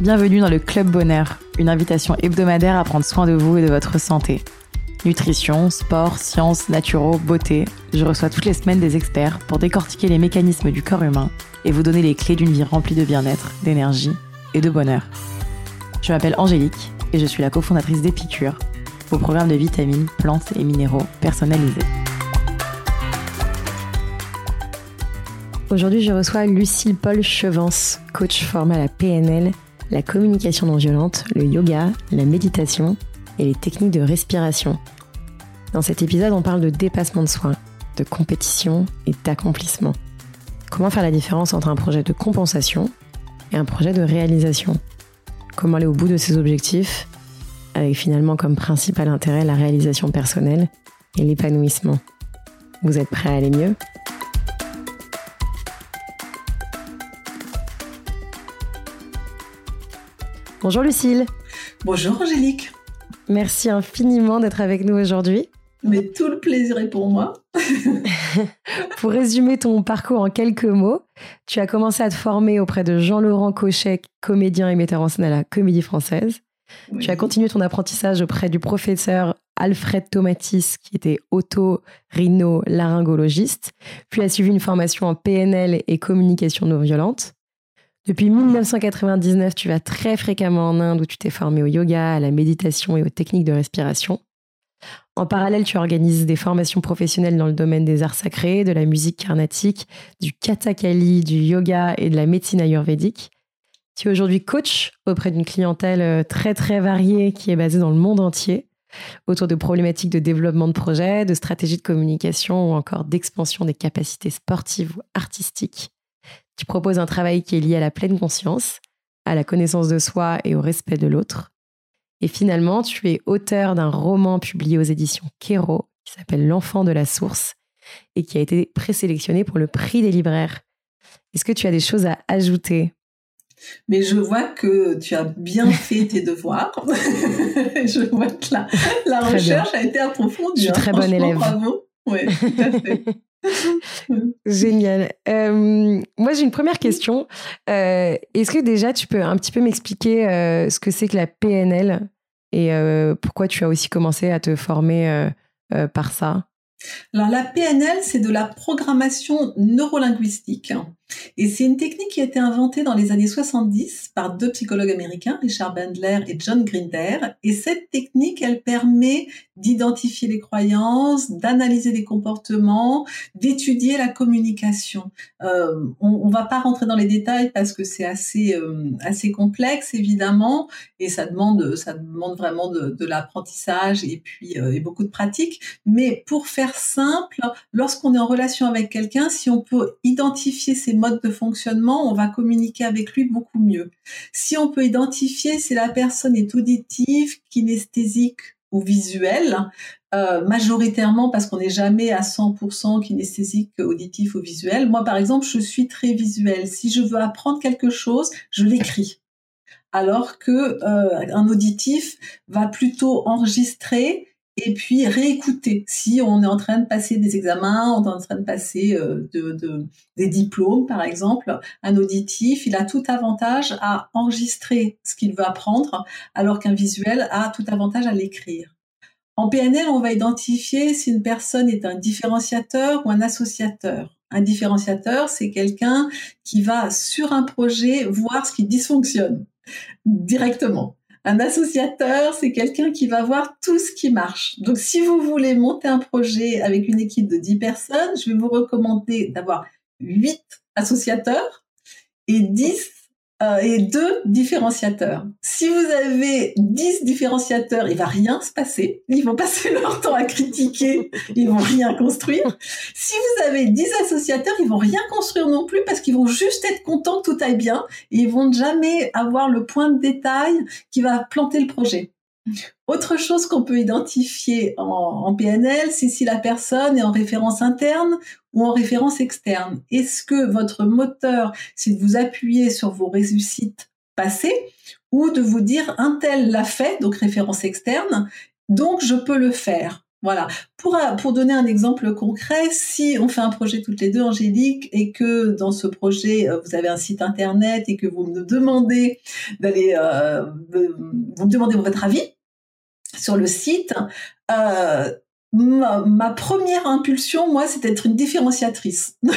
Bienvenue dans le Club Bonheur, une invitation hebdomadaire à prendre soin de vous et de votre santé. Nutrition, sport, sciences, naturaux, beauté, je reçois toutes les semaines des experts pour décortiquer les mécanismes du corps humain et vous donner les clés d'une vie remplie de bien-être, d'énergie et de bonheur. Je m'appelle Angélique et je suis la cofondatrice d'Épicure, vos programmes de vitamines, plantes et minéraux personnalisés. Aujourd'hui, je reçois Lucille Paul Chevance, coach formée à la PNL la communication non violente, le yoga, la méditation et les techniques de respiration. Dans cet épisode, on parle de dépassement de soi, de compétition et d'accomplissement. Comment faire la différence entre un projet de compensation et un projet de réalisation? Comment aller au bout de ses objectifs avec finalement comme principal intérêt la réalisation personnelle et l'épanouissement? Vous êtes prêts à aller mieux? Bonjour Lucille. Bonjour Angélique. Merci infiniment d'être avec nous aujourd'hui. Mais tout le plaisir est pour moi. pour résumer ton parcours en quelques mots, tu as commencé à te former auprès de Jean-Laurent Cochet, comédien et metteur en scène à la Comédie Française. Tu as continué ton apprentissage auprès du professeur Alfred Tomatis, qui était auto-rhino-laryngologiste, puis a suivi une formation en PNL et communication non violente. Depuis 1999, tu vas très fréquemment en Inde où tu t'es formé au yoga, à la méditation et aux techniques de respiration. En parallèle, tu organises des formations professionnelles dans le domaine des arts sacrés, de la musique carnatique, du kathakali, du yoga et de la médecine ayurvédique. Tu es aujourd'hui coach auprès d'une clientèle euh, très très variée qui est basée dans le monde entier autour de problématiques de développement de projets, de stratégies de communication ou encore d'expansion des capacités sportives ou artistiques. Tu proposes un travail qui est lié à la pleine conscience, à la connaissance de soi et au respect de l'autre. Et finalement, tu es auteur d'un roman publié aux éditions Kero qui s'appelle L'enfant de la source et qui a été présélectionné pour le prix des libraires. Est-ce que tu as des choses à ajouter? Mais je vois que tu as bien fait tes devoirs. je vois que la, recherche a été approfondie. Je suis très bonne élève. Bravo. Tout à fait. Génial. Euh, moi, j'ai une première question. Euh, est-ce que déjà, tu peux un petit peu m'expliquer euh, ce que c'est que la PNL et pourquoi tu as aussi commencé à te former par ça? Alors la PNL, c'est de la programmation neurolinguistique. Et c'est une technique qui a été inventée dans les années 70 par deux psychologues américains, Richard Bandler et John Grinder. Et cette technique, elle permet d'identifier les croyances, d'analyser les comportements, d'étudier la communication. Euh, on, ne va pas rentrer dans les détails parce que c'est assez euh, assez complexe évidemment et ça demande ça demande vraiment de, l'apprentissage et puis euh, et beaucoup de pratique. Mais pour faire simple, lorsqu'on est en relation avec quelqu'un, si on peut identifier ses modes de fonctionnement, on va communiquer avec lui beaucoup mieux. Si on peut identifier si la personne est auditive, kinesthésique ou visuelle, euh, majoritairement parce qu'on n'est jamais à 100% kinesthésique, auditif ou visuel. Moi, par exemple, je suis très visuelle. Si je veux apprendre quelque chose, je l'écris. Alors que euh, un auditif va plutôt enregistrer et puis réécouter. Si on est en train de passer des examens, on est en train de passer euh, de, des diplômes, par exemple, un auditif, il a tout avantage à enregistrer ce qu'il veut apprendre, alors qu'un visuel a tout avantage à l'écrire. En PNL, on va identifier si une personne est un différenciateur ou un associateur. Un différenciateur, c'est quelqu'un qui va sur un projet voir ce qui dysfonctionne directement. Un associateur, c'est quelqu'un qui va voir tout ce qui marche. Donc, si vous voulez monter un projet avec une équipe de 10 personnes, je vais vous recommander d'avoir 8 associateurs et 10 euh, et deux différenciateurs. Si vous avez 10 différenciateurs, il va rien se passer. Ils vont passer leur temps à critiquer, ils vont rien construire. Si vous avez 10 associateurs, ils vont rien construire non plus parce qu'ils vont juste être contents que tout aille bien ils vont jamais avoir le point de détail qui va planter le projet. Autre chose qu'on peut identifier en, PNL, c'est si la personne est en référence interne ou en référence externe. Est-ce que votre moteur, c'est de vous appuyer sur vos réussites passées ou de vous dire un tel l'a fait, donc référence externe, donc je peux le faire? Voilà. Pour, pour donner un exemple concret, si on fait un projet toutes les deux, Angélique, et que dans ce projet, vous avez un site internet et que vous me demandez d'aller, euh, vous me demandez votre avis sur le site, euh, ma, première impulsion, moi, c'est d'être une différenciatrice. donc,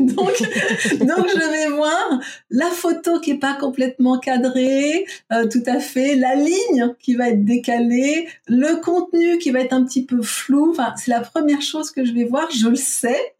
donc, je vais voir la photo qui est pas complètement cadrée, euh, tout à fait, la ligne qui va être décalée, le contenu qui va être un petit peu flou. Enfin, c'est la première chose que je vais voir. Je le sais.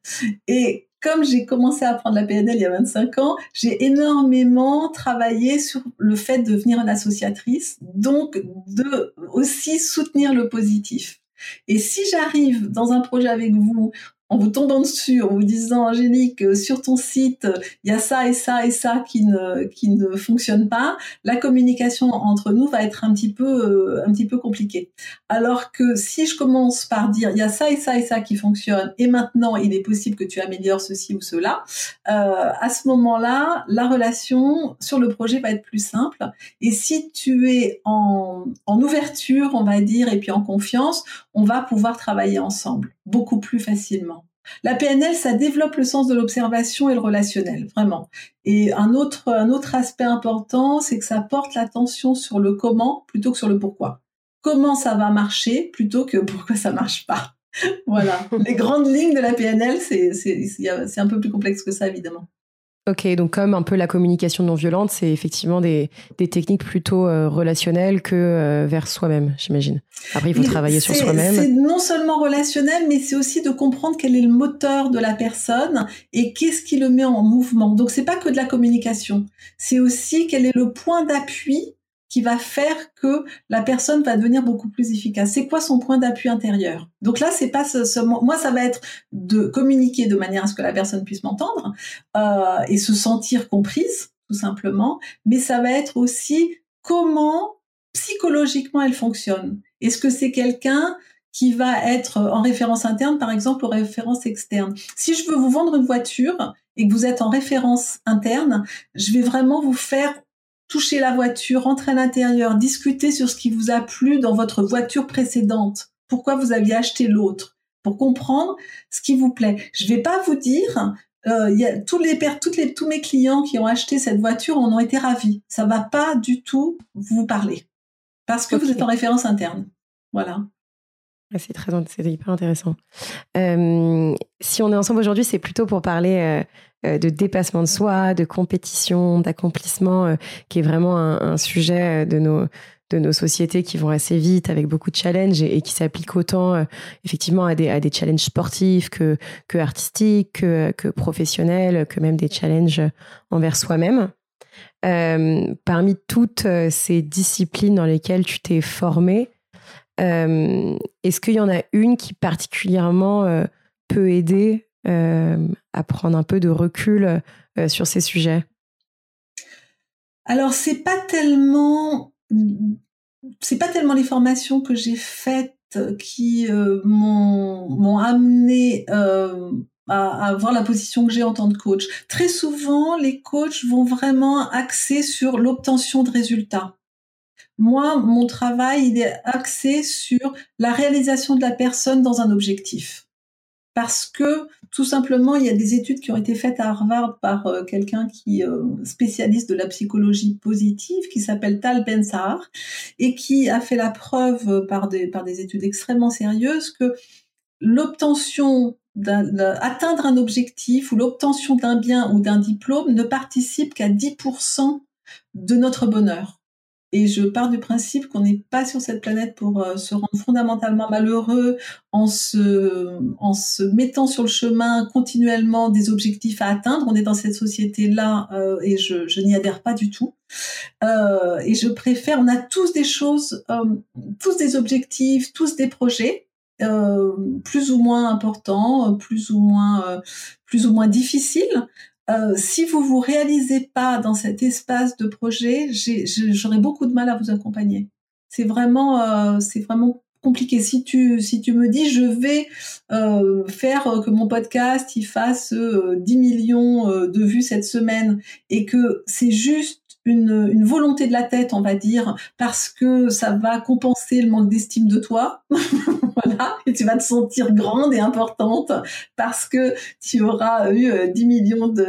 Et comme j'ai commencé à apprendre la PNL il y a 25 ans, j'ai énormément travaillé sur le fait de devenir une associatrice, donc de aussi soutenir le positif. Et si j'arrive dans un projet avec vous en vous tombant dessus, en vous disant Angélique, euh, sur ton site, il y a ça et ça et ça qui ne qui ne fonctionne pas, la communication entre nous va être un petit peu euh, un petit peu compliquée. Alors que si je commence par dire il y a ça et ça et ça qui fonctionne et maintenant il est possible que tu améliores ceci ou cela, euh, à ce moment-là, la relation sur le projet va être plus simple. Et si tu es en en ouverture, on va dire, et puis en confiance, on va pouvoir travailler ensemble beaucoup plus facilement. La PNL, ça développe le sens de l'observation et le relationnel, vraiment. Et un autre, un autre aspect important, c'est que ça porte l'attention sur le comment plutôt que sur le pourquoi. Comment ça va marcher plutôt que pourquoi ça marche pas. voilà. Les grandes lignes de la PNL, c'est un peu plus complexe que ça, évidemment. Ok, donc comme un peu la communication non violente, c'est effectivement des, techniques plutôt euh, relationnelles que euh, vers soi-même, j'imagine. Après, il faut travailler sur soi-même. C'est non seulement relationnel, mais c'est aussi de comprendre quel est le moteur de la personne et qu'est-ce qui le met en mouvement. Donc, c'est pas que de la communication, c'est aussi quel est le point d'appui qui va faire que la personne va devenir beaucoup plus efficace. C'est quoi son point d'appui intérieur? Donc là, c'est pas seulement moi, ça va être de communiquer de manière à ce que la personne puisse m'entendre euh, et se sentir comprise, tout simplement. Mais ça va être aussi comment psychologiquement elle fonctionne. Est-ce que c'est quelqu'un qui va être en référence interne, par exemple, ou référence externe? Si je veux vous vendre une voiture et que vous êtes en référence interne, je vais vraiment vous faire toucher la voiture, rentrer à l'intérieur, discuter sur ce qui vous a plu dans votre voiture précédente, pourquoi vous aviez acheté l'autre, pour comprendre ce qui vous plaît. Je vais pas vous dire, euh, y a tous les toutes les tous mes clients qui ont acheté cette voiture en ont été ravis. Ça va pas du tout vous parler parce que vous êtes en référence interne. Voilà. C'est très, c'est hyper intéressant. Euh, si on est ensemble aujourd'hui, c'est plutôt pour parler euh, de dépassement de soi, de compétition, d'accomplissement, euh, qui est vraiment un, sujet euh, de nos de nos sociétés qui vont assez vite avec beaucoup de challenges et, qui s'appliquent autant effectivement à des, à des challenges sportifs que, que artistiques, que, que professionnels, que même des challenges envers soi-même. parmi toutes ces disciplines dans lesquelles tu t'es formé, est-ce qu'il y en a une qui particulièrement peut aider euh, à prendre un peu de recul euh, sur ces sujets? Alors c'est pas tellement c'est pas tellement les formations que j'ai faites qui euh, m'ont amené à, avoir la position que j'ai en tant que coach. Très souvent, les coachs vont vraiment axer sur l'obtention de résultats. Moi, mon travail, il est axé sur la réalisation de la personne dans un objectif parce que tout simplement, il y a des études qui ont été faites à Harvard par euh, quelqu'un qui euh, spécialiste de la psychologie positive, qui s'appelle Tal Ben Sahar, et qui a fait la preuve euh, par des, par des études extrêmement sérieuses que l'obtention d'atteindre un objectif ou l'obtention d'un bien ou d'un diplôme ne participe qu'à 10% de notre bonheur. Et je pars du principe qu'on n'est pas sur cette planète pour euh, se rendre fondamentalement malheureux en se, en se mettant sur le chemin continuellement des objectifs à atteindre. On est dans cette société-là euh, et je, je n'y adhère pas du tout. Euh, et je préfère, on a tous des choses, euh, tous des objectifs, tous des projets. plus ou moins importants, plus ou moins, plus ou moins difficiles, euh, si vous vous réalisez pas dans cet espace de projet, j'aurais beaucoup de mal à vous accompagner. C'est vraiment, euh, c'est vraiment compliqué. Si tu, me dis, je vais euh, faire que mon podcast il fasse 10 millions de vues cette semaine et que c'est juste une, volonté de la tête, on va dire, parce que ça va compenser le manque d'estime de toi. et tu vas te sentir grande et importante parce que tu auras eu 10 millions de,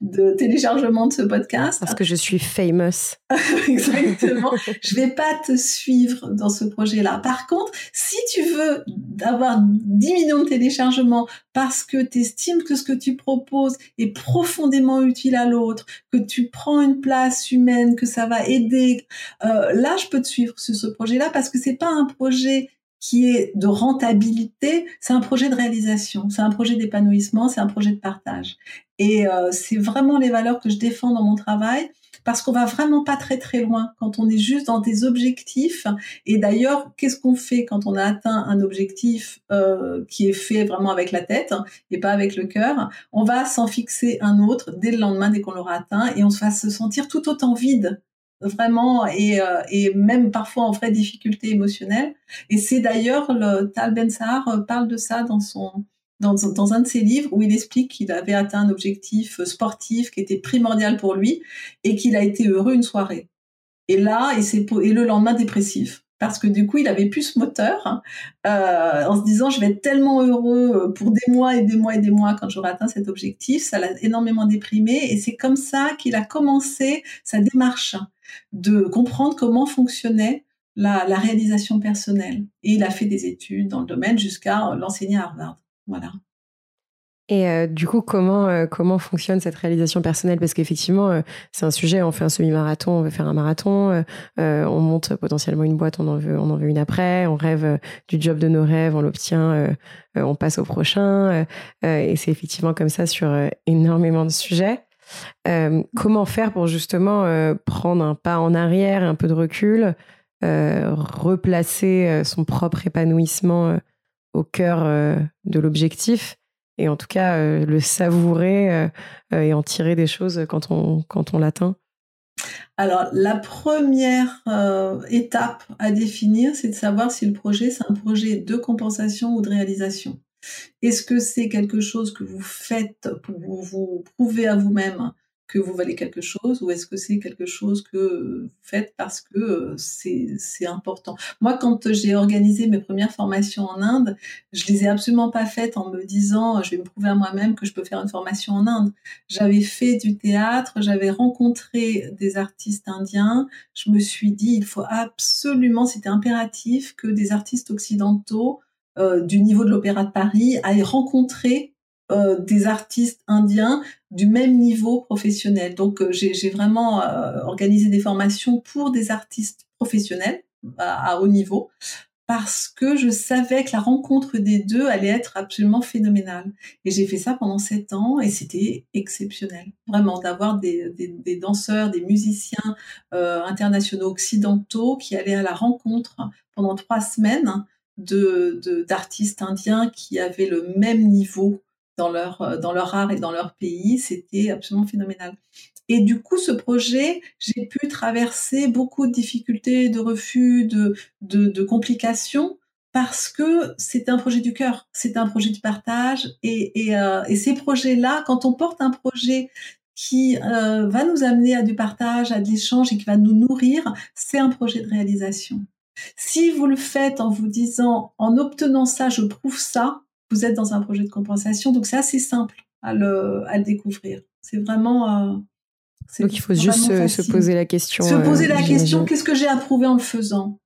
de téléchargements de ce podcast. Parce que je suis famous. Exactement. je vais pas te suivre dans ce projet-là. Par contre, si tu veux avoir 10 millions de téléchargements parce que tu estimes que ce que tu proposes est profondément utile à l'autre, que tu prends une place humaine, que ça va aider, euh, là, je peux te suivre sur ce projet-là parce que c'est pas un projet qui est de rentabilité, c'est un projet de réalisation, c'est un projet d'épanouissement, c'est un projet de partage. Et euh, c'est vraiment les valeurs que je défends dans mon travail parce qu'on va vraiment pas très très loin quand on est juste dans des objectifs. Et d'ailleurs, qu'est-ce qu'on fait quand on a atteint un objectif euh, qui est fait vraiment avec la tête hein, et pas avec le cœur? On va s'en fixer un autre dès le lendemain, dès qu'on l'aura atteint, et on va se sentir tout autant vide vraiment et, euh, et même parfois en vraie difficulté émotionnelle. Et c'est d'ailleurs le Tal Ben Sahar euh, parle de ça dans son dans, un de ses livres où il explique qu'il avait atteint un objectif sportif qui était primordial pour lui et qu'il a été heureux une soirée. Et là, s'est et le lendemain dépressif parce que du coup, il avait plus ce moteur hein, euh, en se disant je vais être tellement heureux pour des mois et des mois et des mois quand j'aurai atteint cet objectif. Ça l'a énormément déprimé et c'est comme ça qu'il a commencé sa démarche de comprendre comment fonctionnait la, réalisation personnelle. Et il a fait des études dans le domaine jusqu'à l'enseigner à Harvard. Voilà. Et euh, du coup, comment, euh, comment fonctionne cette réalisation personnelle? Parce qu'effectivement, euh, c'est un sujet, on fait un semi-marathon, on veut faire un marathon, on monte potentiellement une boîte, on en veut, on en veut une après, on rêve du job de nos rêves, on l'obtient, on passe au prochain. et c'est effectivement comme ça sur énormément de sujets. Comment faire pour justement prendre un pas en arrière, un peu de recul, replacer son propre épanouissement au cœur de l'objectif et en tout cas euh, le savourer euh, euh, et en tirer des choses quand on, quand on l'atteint? Alors, la première étape à définir, c'est de savoir si le projet, c'est un projet de compensation ou de réalisation. Est-ce que c'est quelque chose que vous faites pour vous prouver à vous-même que vous valez quelque chose ou est-ce que c'est quelque chose que vous faites parce que euh, c'est important? Moi, quand j'ai organisé mes premières formations en Inde, je les ai absolument pas faites en me disant je vais me prouver à moi-même que je peux faire une formation en Inde. J'avais fait du théâtre, j'avais rencontré des artistes indiens. Je me suis dit il faut absolument, c'était impératif que des artistes occidentaux euh, du niveau de l'Opéra de Paris aillent rencontrer euh, des artistes indiens du même niveau professionnel. Donc euh, j'ai vraiment euh, organisé des formations pour des artistes professionnels à, haut niveau parce que je savais que la rencontre des deux allait être absolument phénoménale. Et j'ai fait ça pendant sept ans et c'était exceptionnel. Vraiment, d'avoir des, danseurs, des musiciens internationaux occidentaux qui allaient à la rencontre pendant trois semaines de d'artistes indiens qui avaient le même niveau dans leur, euh, dans leur art et dans leur pays. C'était absolument phénoménal. Et du coup, ce projet, j'ai pu traverser beaucoup de difficultés, de refus, de, de, complications, parce que c'est un projet du cœur, c'est un projet du partage. Et, et, euh, et ces projets-là, quand on porte un projet qui euh, va nous amener à du partage, à de l'échange et qui va nous nourrir, c'est un projet de réalisation. Si vous le faites en vous disant, en obtenant ça, je prouve ça, vous êtes dans un projet de compensation. Donc c'est assez simple à le, à découvrir. C'est vraiment. Euh, donc il faut juste se, poser la question. Se poser la euh, question, qu'est-ce que j'ai approuvé en le faisant?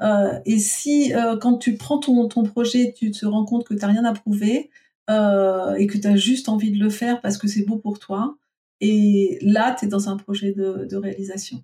Euh, Et si quand tu prends ton, ton projet, tu te rends compte que tu n'as rien approuvé et que tu as juste envie de le faire parce que c'est beau pour toi, et là, tu es dans un projet de, de réalisation.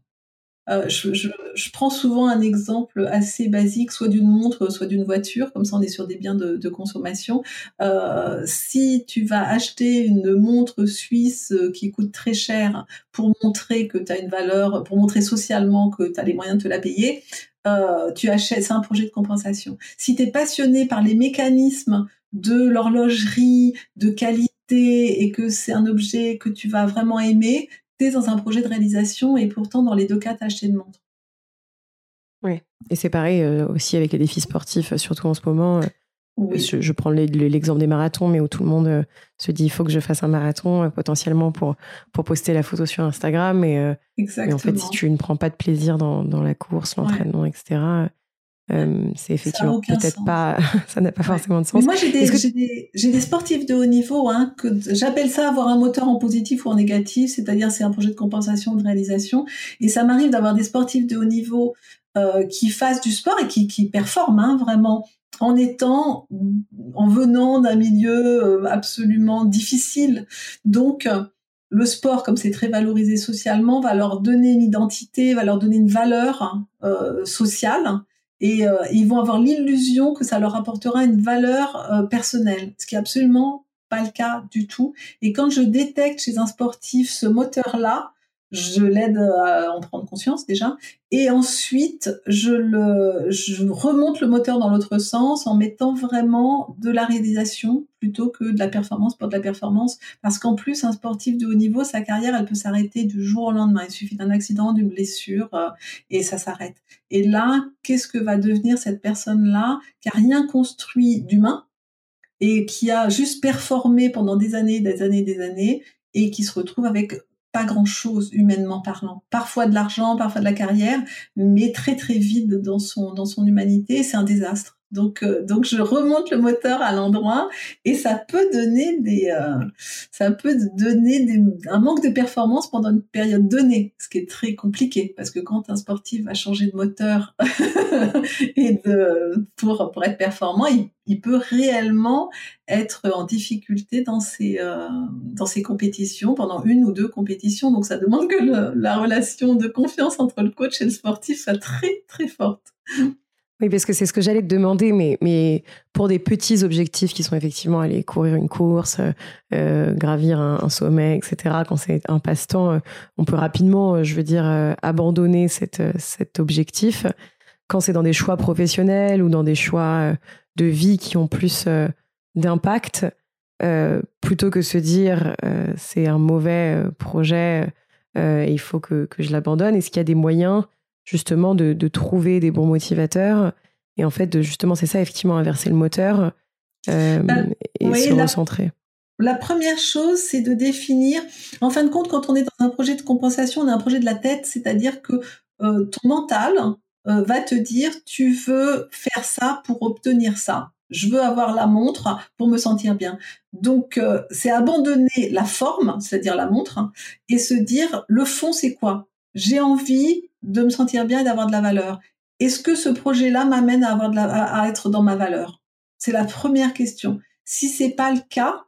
Euh, je, je, je, prends souvent un exemple assez basique, soit d'une montre, soit d'une voiture, comme ça on est sur des biens de, de consommation. Euh, si tu vas acheter une montre suisse euh, qui coûte très cher pour montrer que tu as une valeur, pour montrer socialement que tu as les moyens de te la payer, euh, tu achètes, c'est un projet de compensation. Si tu es passionné par les mécanismes de l'horlogerie, de qualité, et que c'est un objet que tu vas vraiment aimer, dans un projet de réalisation et pourtant dans les deux cas, tu acheté une montre. Oui, et c'est pareil euh, aussi avec les défis sportifs, euh, surtout en ce moment. Euh, je, prends l'exemple des marathons, mais où tout le monde se dit il faut que je fasse un marathon potentiellement pour, pour poster la photo sur Instagram. Et, en fait, si tu ne prends pas de plaisir dans, dans la course, l'entraînement, etc., c'est effectivement peut-être pas, ça n'a pas forcément de sens. moi, j'ai des, des, sportifs de haut niveau, hein, que j'appelle ça avoir un moteur en positif ou en négatif, c'est-à-dire c'est un projet de compensation, de réalisation. Et ça m'arrive d'avoir des sportifs de haut niveau euh, qui fassent du sport et qui, qui performent hein, vraiment en étant, en venant d'un milieu euh, absolument difficile. Donc, le sport, comme c'est très valorisé socialement, va leur donner une identité, va leur donner une valeur euh, sociale et euh, ils vont avoir l'illusion que ça leur apportera une valeur euh, personnelle, ce qui est absolument pas le cas du tout. Et quand je détecte chez un sportif ce moteur-là, je l'aide à en prendre conscience déjà, et ensuite je remonte le moteur dans l'autre sens en mettant vraiment de la réalisation plutôt que de la performance pour de la performance, parce qu'en plus un sportif de haut niveau, sa carrière, elle peut s'arrêter du jour au lendemain. Il suffit d'un accident, d'une blessure, euh, et ça s'arrête. Et là, qu'est-ce que va devenir cette personne-là qui a rien construit d'humain et qui a juste performé pendant des années, des années, des années, et qui se retrouve avec pas grand-chose humainement parlant. Parfois de l'argent, parfois de la carrière, mais très très vide dans son dans son humanité. C'est un désastre. Donc, euh, donc je remonte le moteur à l'endroit et ça peut donner des, euh, ça peut donner un manque de performance pendant une période donnée, ce qui est très compliqué parce que quand un sportif va changer de moteur et de, pour être performant, il, il peut réellement être en difficulté dans ses euh, dans ses compétitions pendant une ou deux compétitions. Donc ça demande que la relation de confiance entre le coach et le sportif soit très très forte. Oui, parce que c'est ce que j'allais te demander, mais, mais pour des petits objectifs qui sont effectivement aller courir une course, euh, gravir un, sommet, etc., quand c'est un passe-temps, euh, on peut rapidement, euh, je veux dire, abandonner cette, cet objectif. Quand c'est dans des choix professionnels ou dans des choix de vie qui ont plus d'impact, plutôt que se dire c'est un mauvais projet, il faut que, que je l'abandonne, est-ce qu'il y a des moyens justement de, trouver des bons motivateurs et en fait de justement c'est ça effectivement inverser le moteur euh, bah, et se recentrer. La première chose, c'est de définir. En fin de compte, quand on est dans un projet de compensation, on a un projet de la tête, c'est-à-dire que euh, ton mental euh, va te dire tu veux faire ça pour obtenir ça. Je veux avoir la montre pour me sentir bien. Donc, c'est abandonner la forme, c'est-à-dire la montre, et se dire le fond, c'est quoi? J'ai envie de me sentir bien et d'avoir de la valeur. Est-ce que ce projet-là m'amène à avoir à, être dans ma valeur? C'est la première question. Si c'est pas le cas,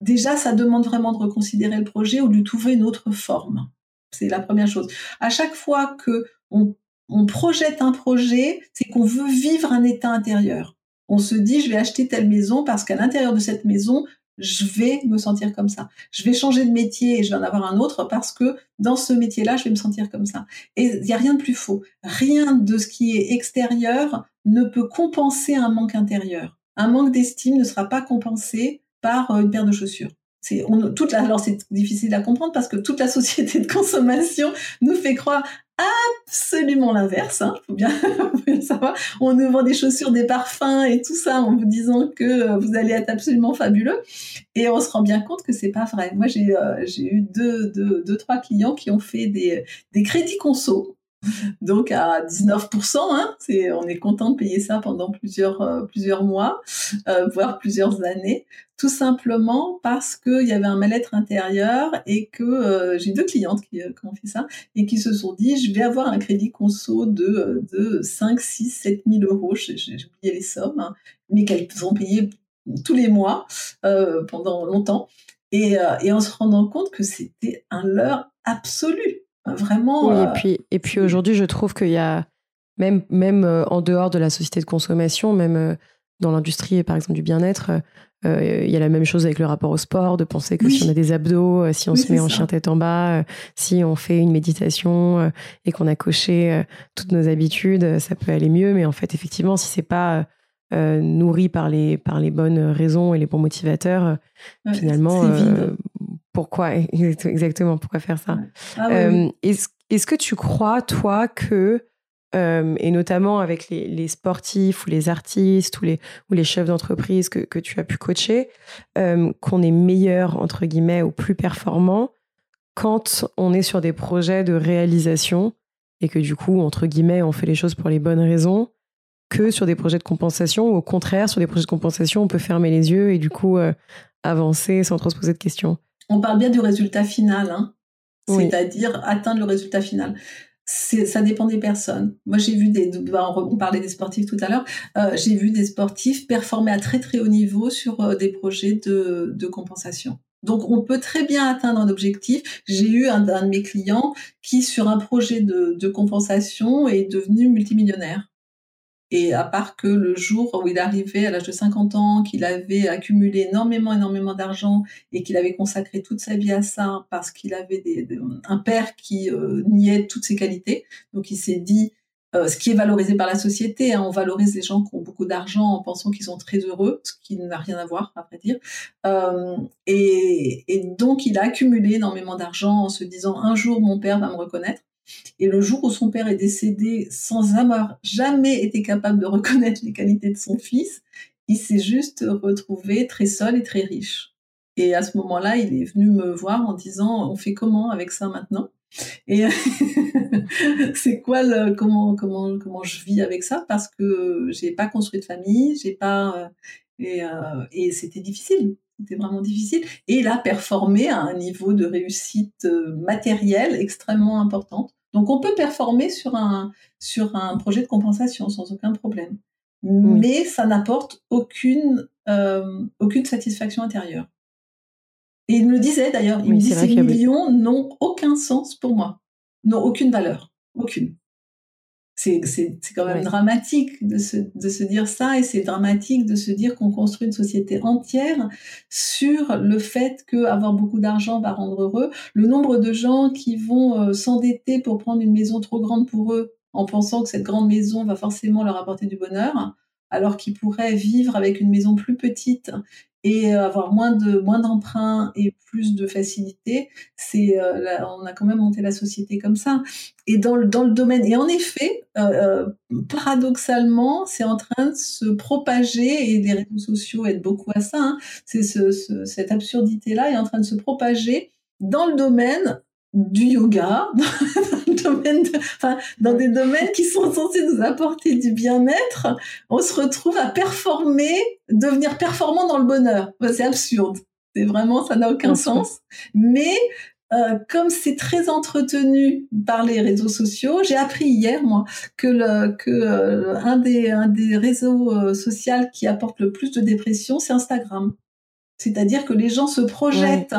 déjà ça demande vraiment de reconsidérer le projet ou de trouver une autre forme. C'est la première chose. À chaque fois que on, on projette un projet, c'est qu'on veut vivre un état intérieur. On se dit, je vais acheter telle maison parce qu'à l'intérieur de cette maison, je vais me sentir comme ça. Je vais changer de métier et je vais en avoir un autre parce que dans ce métier-là, je vais me sentir comme ça. Et il n'y a rien de plus faux. Rien de ce qui est extérieur ne peut compenser un manque intérieur. Un manque d'estime ne sera pas compensé par euh, une paire de chaussures. C'est toute alors c'est difficile à comprendre parce que toute la société de consommation nous fait croire absolument l'inverse, hein, faut bien, savoir. On nous vend des chaussures, des parfums et tout ça en vous disant que euh, vous allez être absolument fabuleux. Et on se rend bien compte que c'est pas vrai. Moi, j'ai euh, eu deux, deux, deux, trois clients qui ont fait des, des crédits conso donc à 19%, hein, on est content de payer ça pendant plusieurs, euh, mois, euh, voire plusieurs années, tout simplement parce qu'il y avait un mal-être intérieur et que euh, j'ai deux clientes qui, ont fait ça et qui se sont dit je vais avoir un crédit conso de, de 5, 6, 7 000 euros, j'ai, oublié les sommes, hein, mais qu'elles ont payé tous les mois pendant longtemps. Et, et en se rendant compte que c'était un leurre absolu Vraiment. et euh, puis, et puis aujourd'hui, je trouve qu'il y a, même, même euh, en dehors de la société de consommation, même euh, dans l'industrie, par exemple, du bien-être, il y a la même chose avec le rapport au sport, de penser que si on a des abdos, si on se met en chien tête en bas, si on fait une méditation et qu'on a coché toutes nos habitudes, ça peut aller mieux. Mais en fait, effectivement, si c'est pas nourri par les, par les bonnes raisons et les bons motivateurs, finalement, pourquoi exactement pourquoi faire ça? Ah euh, est-ce, que tu crois toi que euh, et notamment avec les, sportifs ou les artistes ou les, ou les chefs d'entreprise que, que tu as pu coacher, euh, qu'on est meilleur, entre guillemets, ou plus performant quand on est sur des projets de réalisation et que du coup, entre guillemets, on fait les choses pour les bonnes raisons que sur des projets de compensation ou au contraire, sur des projets de compensation, on peut fermer les yeux et du coup avancer sans trop se poser de questions On parle bien du résultat final, hein c'est-à-dire atteindre le résultat final ça dépend des personnes. Moi, j'ai vu des, bah, on parlait des sportifs tout à l'heure, euh, j'ai vu des sportifs performer à très très haut niveau sur euh, des projets de, de, compensation. Donc, on peut très bien atteindre un objectif. J'ai eu un, un, de mes clients qui, sur un projet de, de compensation, est devenu multimillionnaire. Et à part que le jour où il arrivait à l'âge de 50 ans, qu'il avait accumulé énormément, énormément d'argent et qu'il avait consacré toute sa vie à ça parce qu'il avait des, un père qui euh, niait toutes ses qualités. Donc il s'est dit, euh, ce qui est valorisé par la société, hein, on valorise les gens qui ont beaucoup d'argent en pensant qu'ils sont très heureux, ce qui n'a rien à voir, à vrai dire. Euh, et, et donc il a accumulé énormément d'argent en se disant, un jour mon père va me reconnaître. Et le jour où son père est décédé sans avoir jamais été capable de reconnaître les qualités de son fils, il s'est juste retrouvé très seul et très riche. Et à ce moment-là, il est venu me voir en disant on fait comment avec ça maintenant? Et c'est quoi le comment comment comment je vis avec ça? Parce que j'ai pas construit de famille, j'ai pas euh, et, euh, et c'était difficile. C'était vraiment difficile. Et il a performé à un niveau de réussite euh, matérielle extrêmement importante. Donc on peut performer sur un, sur un projet de compensation sans aucun problème. Mais ça n'apporte aucune, euh, aucune satisfaction intérieure. Et il me le disait d'ailleurs, il me dit ces millions n'ont aucun sens pour moi, n'ont aucune valeur, aucune c'est quand même dramatique de se, de se dire ça et c'est dramatique de se dire qu'on construit une société entière sur le fait que avoir beaucoup d'argent va rendre heureux. Le nombre de gens qui vont euh, s'endetter pour prendre une maison trop grande pour eux en pensant que cette grande maison va forcément leur apporter du bonheur, alors qu'ils pourraient vivre avec une maison plus petite et euh, avoir moins de moins d'emprunts et plus de facilité, c'est euh, on a quand même monté la société comme ça. Et dans le dans le domaine et en effet, euh, paradoxalement, c'est en train de se propager et les réseaux sociaux aident beaucoup à ça. Hein, c'est ce, cette absurdité là est en train de se propager dans le domaine du yoga, dans, domaine enfin, dans des domaines qui sont censés nous apporter du bien-être, on se retrouve à performer, devenir performant dans le bonheur. c'est absurde. C'est vraiment, ça n'a aucun sens. Mais euh, comme c'est très entretenu par les réseaux sociaux, j'ai appris hier moi que, le, que euh, un des un des réseaux euh, sociaux qui apporte le plus de dépression, c'est Instagram. C'est-à-dire que les gens se projettent.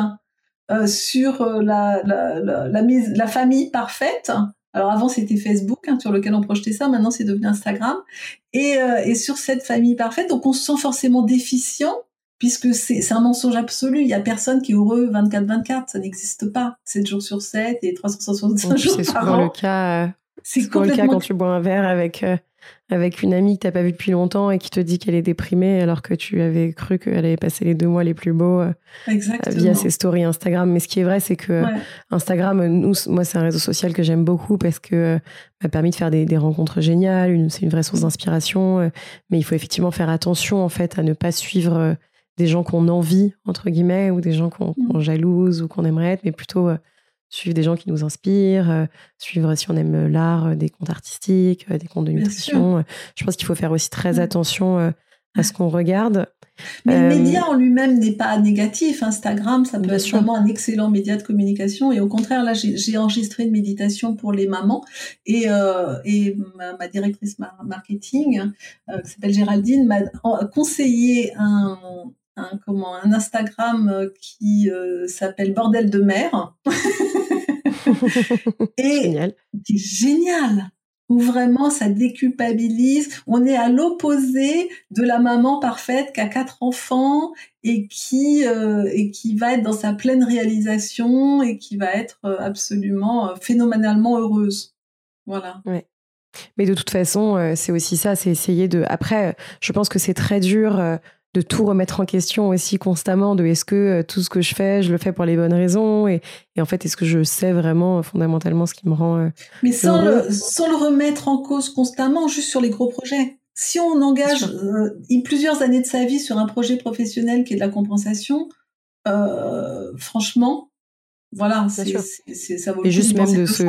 Euh, sur euh, la, la, la, la, famille parfaite. Alors avant c'était Facebook hein, sur lequel on projetait ça, maintenant c'est devenu Instagram. Et, euh, et sur cette famille parfaite, donc on se sent forcément déficient puisque c'est un mensonge absolu. Il y a personne qui est heureux 24-24, ça n'existe pas. 7 jours sur 7 et 365 jours par an. C'est le cas. C'est le cas quand tu bois un verre avec avec une amie que t'as pas vue depuis longtemps et qui te dit qu'elle est déprimée alors que tu avais cru qu'elle avait passé les deux mois les plus beaux euh, via ses stories Instagram. Mais ce qui est vrai, c'est que Instagram, nous, moi, c'est un réseau social que j'aime beaucoup parce que euh, m'a permis de faire des, rencontres géniales. C'est une vraie source d'inspiration. Euh, mais il faut effectivement faire attention en fait à ne pas suivre des gens qu'on envie entre guillemets ou des gens qu'on mmh. jalouse ou qu'on aimerait être, mais plutôt suivre des gens qui nous inspirent, euh, suivre si on aime l'art, euh, des comptes artistiques, euh, des comptes de nutrition. Je pense qu'il faut faire aussi très attention à ce qu'on regarde. Mais le média en lui-même n'est pas négatif. Instagram, ça peut être vraiment un excellent média de communication. Et au contraire, là, j'ai enregistré une méditation pour les mamans. Et, et ma, directrice marketing, qui s'appelle Géraldine, m'a conseillé un, un, comment, un Instagram qui s'appelle Bordel de mer. et génial. génial où vraiment ça déculpabilise. On est à l'opposé de la maman parfaite qui a quatre enfants et qui euh, et qui va être dans sa pleine réalisation et qui va être euh, absolument euh, phénoménalement heureuse. Voilà. Ouais. Mais de toute façon, c'est aussi ça, c'est essayer de. Après, je pense que c'est très dur de tout remettre en question aussi constamment, de est-ce que euh, tout ce que je fais, je le fais pour les bonnes raisons, et, en fait, est-ce que je sais vraiment euh, fondamentalement ce qui me rend... Euh, Mais sans le, sans le remettre en cause constamment, juste sur les gros projets. Si on engage plusieurs années de sa vie sur un projet professionnel qui est de la compensation, franchement, voilà, c'est, ça vaut et juste même de se,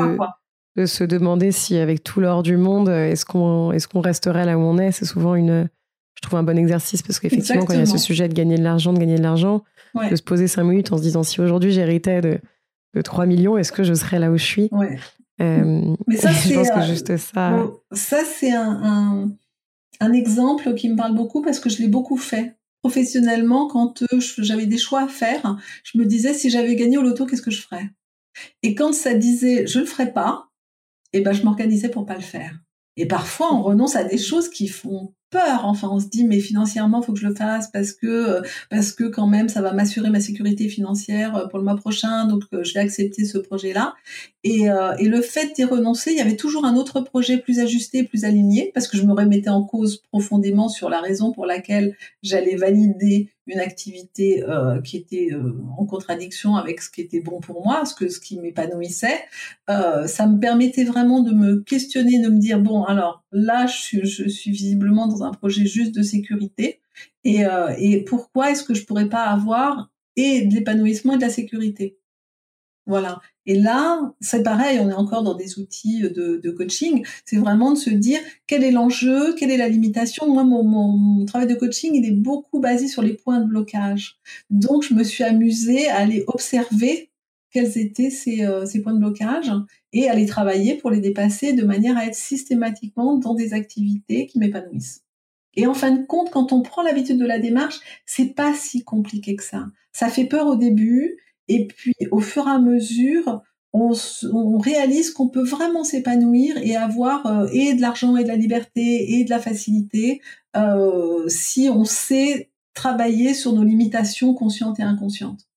de se demander si avec tout l'or du monde, est-ce qu'on est qu'on resterait là où on est? C'est souvent une, je trouve un bon exercice parce qu'effectivement, quand il y a ce sujet de gagner de l'argent, de gagner de l'argent, de se poser cinq minutes en se disant si aujourd'hui j'héritais de, de 3 millions, est-ce que je serais là où je suis? Euh, Mais ça, je pense que juste ça. ça, c'est un, un, exemple qui me parle beaucoup parce que je l'ai beaucoup fait. Professionnellement, quand euh, j'avais des choix à faire, je me disais si j'avais gagné au loto, qu'est-ce que je ferais? Et quand ça disait je le ferais pas, et eh ben, je m'organisais pour pas le faire. Et parfois, on renonce à des choses qui font peur. Enfin, on se dit, mais financièrement, faut que je le fasse parce que, euh, parce que quand même, ça va m'assurer ma sécurité financière euh, pour le mois prochain. Donc, euh, je vais accepter ce projet-là. Et, et le fait d'y renoncer, il y avait toujours un autre projet plus ajusté, plus aligné, parce que je me remettais en cause profondément sur la raison pour laquelle j'allais valider une activité euh, qui était euh, en contradiction avec ce qui était bon pour moi, ce que ce qui m'épanouissait, euh, ça me permettait vraiment de me questionner, de me dire bon alors là je suis, visiblement dans un projet juste de sécurité et, et pourquoi est-ce que je pourrais pas avoir et de l'épanouissement et de la sécurité? Voilà. Et là, c'est pareil, on est encore dans des outils de, coaching. C'est vraiment de se dire quel est l'enjeu, quelle est la limitation? Moi, mon, travail de coaching, il est beaucoup basé sur les points de blocage. Donc, je me suis amusée à aller observer quels étaient ces, euh, ces points de blocage et à les travailler pour les dépasser de manière à être systématiquement dans des activités qui m'épanouissent. Et en fin de compte, quand on prend l'habitude de la démarche, c'est pas si compliqué que ça. Ça fait peur au début, et puis, au fur et à mesure, on, réalise qu'on peut vraiment s'épanouir et avoir euh, et de l'argent et de la liberté et de la facilité euh, si on sait travailler sur nos limitations conscientes et inconscientes.